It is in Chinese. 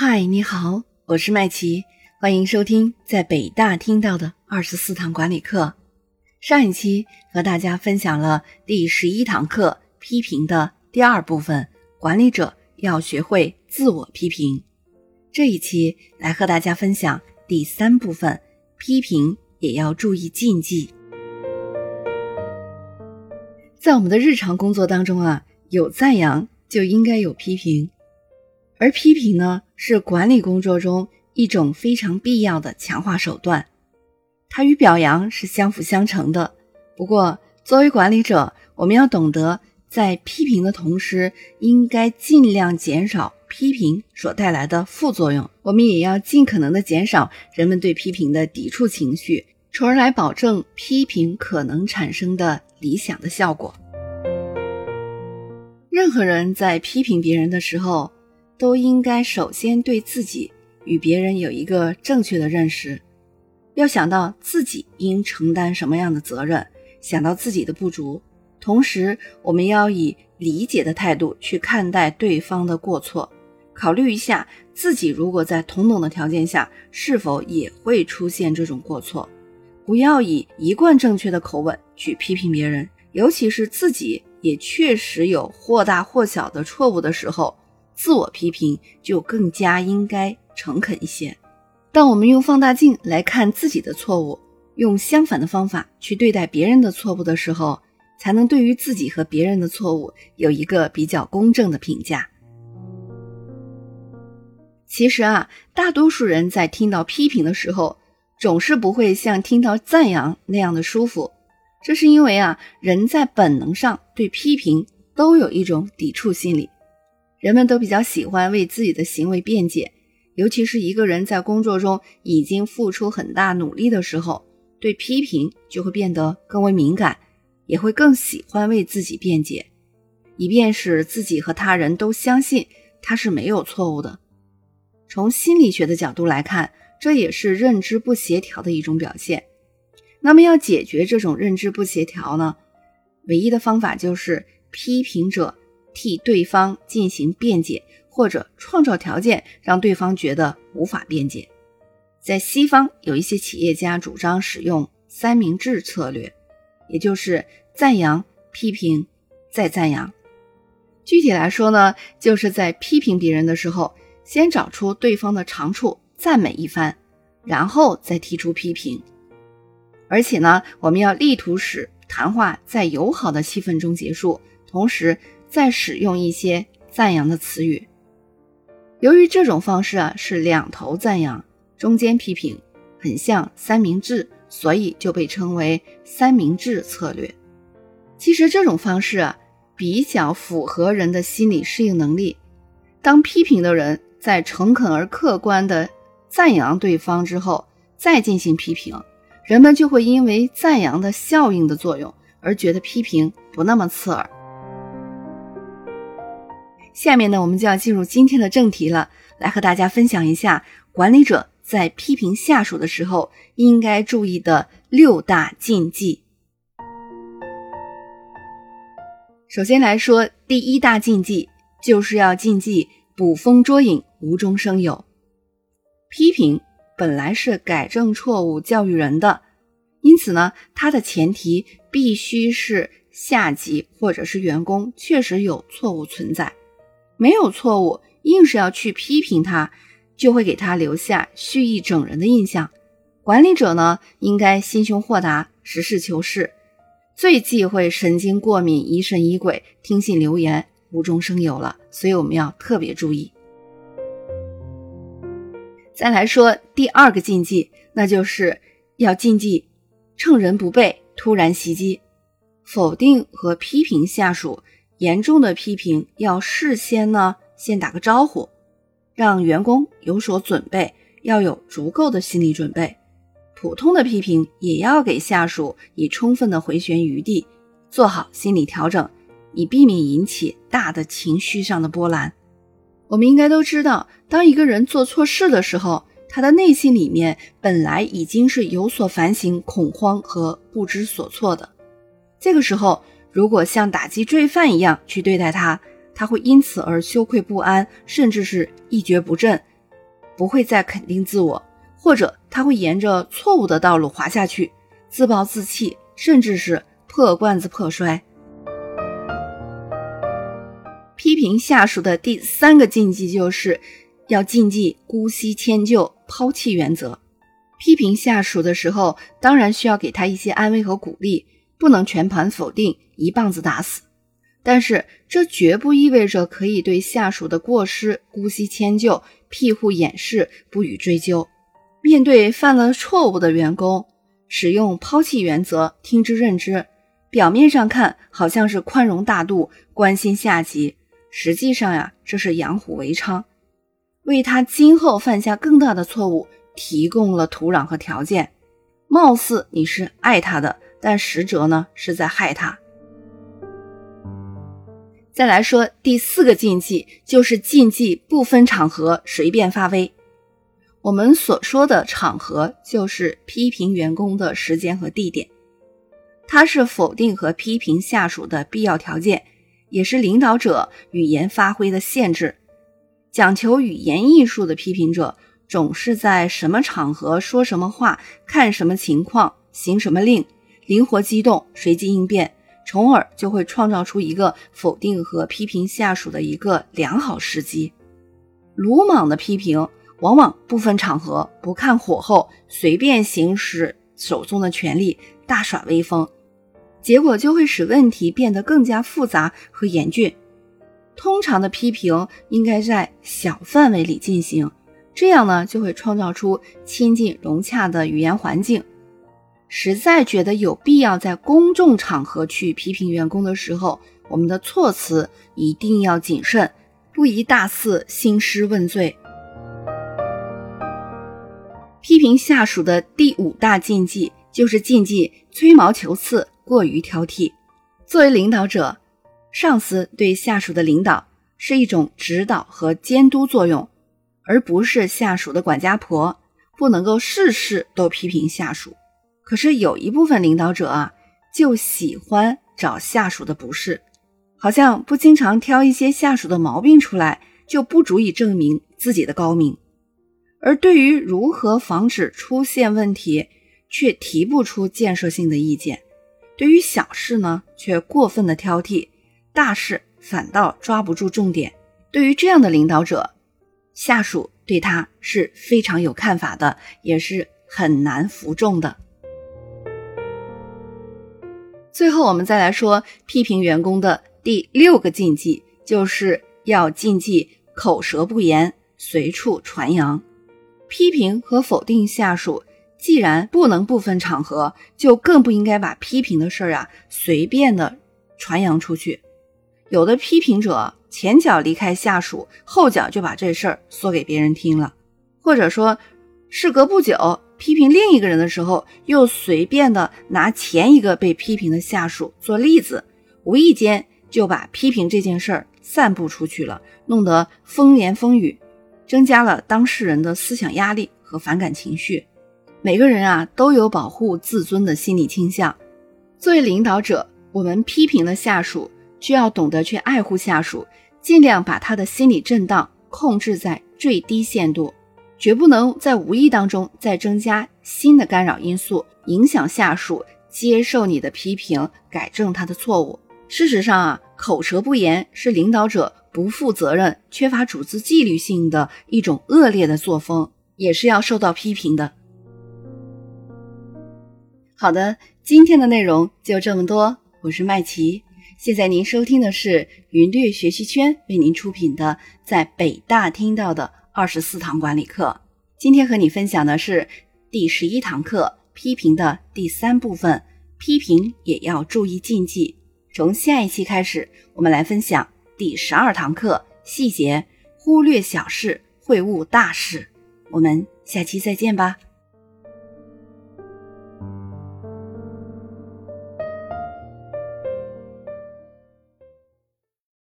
嗨，你好，我是麦琪，欢迎收听在北大听到的二十四堂管理课。上一期和大家分享了第十一堂课批评的第二部分，管理者要学会自我批评。这一期来和大家分享第三部分，批评也要注意禁忌。在我们的日常工作当中啊，有赞扬就应该有批评。而批评呢，是管理工作中一种非常必要的强化手段，它与表扬是相辅相成的。不过，作为管理者，我们要懂得在批评的同时，应该尽量减少批评所带来的副作用。我们也要尽可能的减少人们对批评的抵触情绪，从而来保证批评可能产生的理想的效果。任何人在批评别人的时候，都应该首先对自己与别人有一个正确的认识，要想到自己应承担什么样的责任，想到自己的不足，同时我们要以理解的态度去看待对方的过错，考虑一下自己如果在同等的条件下是否也会出现这种过错，不要以一贯正确的口吻去批评别人，尤其是自己也确实有或大或小的错误的时候。自我批评就更加应该诚恳一些。当我们用放大镜来看自己的错误，用相反的方法去对待别人的错误的时候，才能对于自己和别人的错误有一个比较公正的评价。其实啊，大多数人在听到批评的时候，总是不会像听到赞扬那样的舒服。这是因为啊，人在本能上对批评都有一种抵触心理。人们都比较喜欢为自己的行为辩解，尤其是一个人在工作中已经付出很大努力的时候，对批评就会变得更为敏感，也会更喜欢为自己辩解，以便使自己和他人都相信他是没有错误的。从心理学的角度来看，这也是认知不协调的一种表现。那么，要解决这种认知不协调呢？唯一的方法就是批评者。替对方进行辩解，或者创造条件让对方觉得无法辩解。在西方，有一些企业家主张使用三明治策略，也就是赞扬、批评、再赞扬。具体来说呢，就是在批评别人的时候，先找出对方的长处，赞美一番，然后再提出批评。而且呢，我们要力图使谈话在友好的气氛中结束，同时。再使用一些赞扬的词语。由于这种方式啊是两头赞扬，中间批评，很像三明治，所以就被称为三明治策略。其实这种方式啊比较符合人的心理适应能力。当批评的人在诚恳而客观的赞扬对方之后，再进行批评，人们就会因为赞扬的效应的作用而觉得批评不那么刺耳。下面呢，我们就要进入今天的正题了，来和大家分享一下管理者在批评下属的时候应该注意的六大禁忌。首先来说，第一大禁忌就是要禁忌捕风捉影、无中生有。批评本来是改正错误、教育人的，因此呢，它的前提必须是下级或者是员工确实有错误存在。没有错误，硬是要去批评他，就会给他留下蓄意整人的印象。管理者呢，应该心胸豁达，实事求是，最忌讳神经过敏、疑神疑鬼、听信流言、无中生有了。所以我们要特别注意。再来说第二个禁忌，那就是要禁忌趁人不备突然袭击，否定和批评下属。严重的批评要事先呢，先打个招呼，让员工有所准备，要有足够的心理准备。普通的批评也要给下属以充分的回旋余地，做好心理调整，以避免引起大的情绪上的波澜。我们应该都知道，当一个人做错事的时候，他的内心里面本来已经是有所反省、恐慌和不知所措的。这个时候。如果像打击罪犯一样去对待他，他会因此而羞愧不安，甚至是一蹶不振，不会再肯定自我，或者他会沿着错误的道路滑下去，自暴自弃，甚至是破罐子破摔。批评下属的第三个禁忌就是要禁忌姑息迁就、抛弃原则。批评下属的时候，当然需要给他一些安慰和鼓励，不能全盘否定，一棒子打死。但是这绝不意味着可以对下属的过失姑息迁就、庇护掩饰、不予追究。面对犯了错误的员工，使用抛弃原则，听之任之。表面上看好像是宽容大度、关心下级，实际上呀，这是养虎为伥，为他今后犯下更大的错误。提供了土壤和条件，貌似你是爱他的，但实则呢是在害他。再来说第四个禁忌，就是禁忌不分场合随便发威。我们所说的场合，就是批评员工的时间和地点，它是否定和批评下属的必要条件，也是领导者语言发挥的限制。讲求语言艺术的批评者。总是在什么场合说什么话，看什么情况行什么令，灵活机动，随机应变，从而就会创造出一个否定和批评下属的一个良好时机。鲁莽的批评往往不分场合，不看火候，随便行使手中的权力，大耍威风，结果就会使问题变得更加复杂和严峻。通常的批评应该在小范围里进行。这样呢，就会创造出亲近融洽的语言环境。实在觉得有必要在公众场合去批评员工的时候，我们的措辞一定要谨慎，不宜大肆兴师问罪。批评下属的第五大禁忌就是禁忌吹毛求疵、过于挑剔。作为领导者，上司对下属的领导是一种指导和监督作用。而不是下属的管家婆，不能够事事都批评下属。可是有一部分领导者啊，就喜欢找下属的不是，好像不经常挑一些下属的毛病出来，就不足以证明自己的高明。而对于如何防止出现问题，却提不出建设性的意见；对于小事呢，却过分的挑剔，大事反倒抓不住重点。对于这样的领导者，下属对他是非常有看法的，也是很难服众的。最后，我们再来说批评员工的第六个禁忌，就是要禁忌口舌不严、随处传扬。批评和否定下属，既然不能不分场合，就更不应该把批评的事儿啊随便的传扬出去。有的批评者。前脚离开下属，后脚就把这事儿说给别人听了，或者说，事隔不久批评另一个人的时候，又随便的拿前一个被批评的下属做例子，无意间就把批评这件事儿散布出去了，弄得风言风语，增加了当事人的思想压力和反感情绪。每个人啊都有保护自尊的心理倾向，作为领导者，我们批评了下属。需要懂得去爱护下属，尽量把他的心理震荡控制在最低限度，绝不能在无意当中再增加新的干扰因素，影响下属接受你的批评，改正他的错误。事实上啊，口舌不严是领导者不负责任、缺乏组织纪律性的一种恶劣的作风，也是要受到批评的。好的，今天的内容就这么多，我是麦琪。现在您收听的是云略学习圈为您出品的在北大听到的二十四堂管理课。今天和你分享的是第十一堂课批评的第三部分，批评也要注意禁忌。从下一期开始，我们来分享第十二堂课细节，忽略小事会误大事。我们下期再见吧。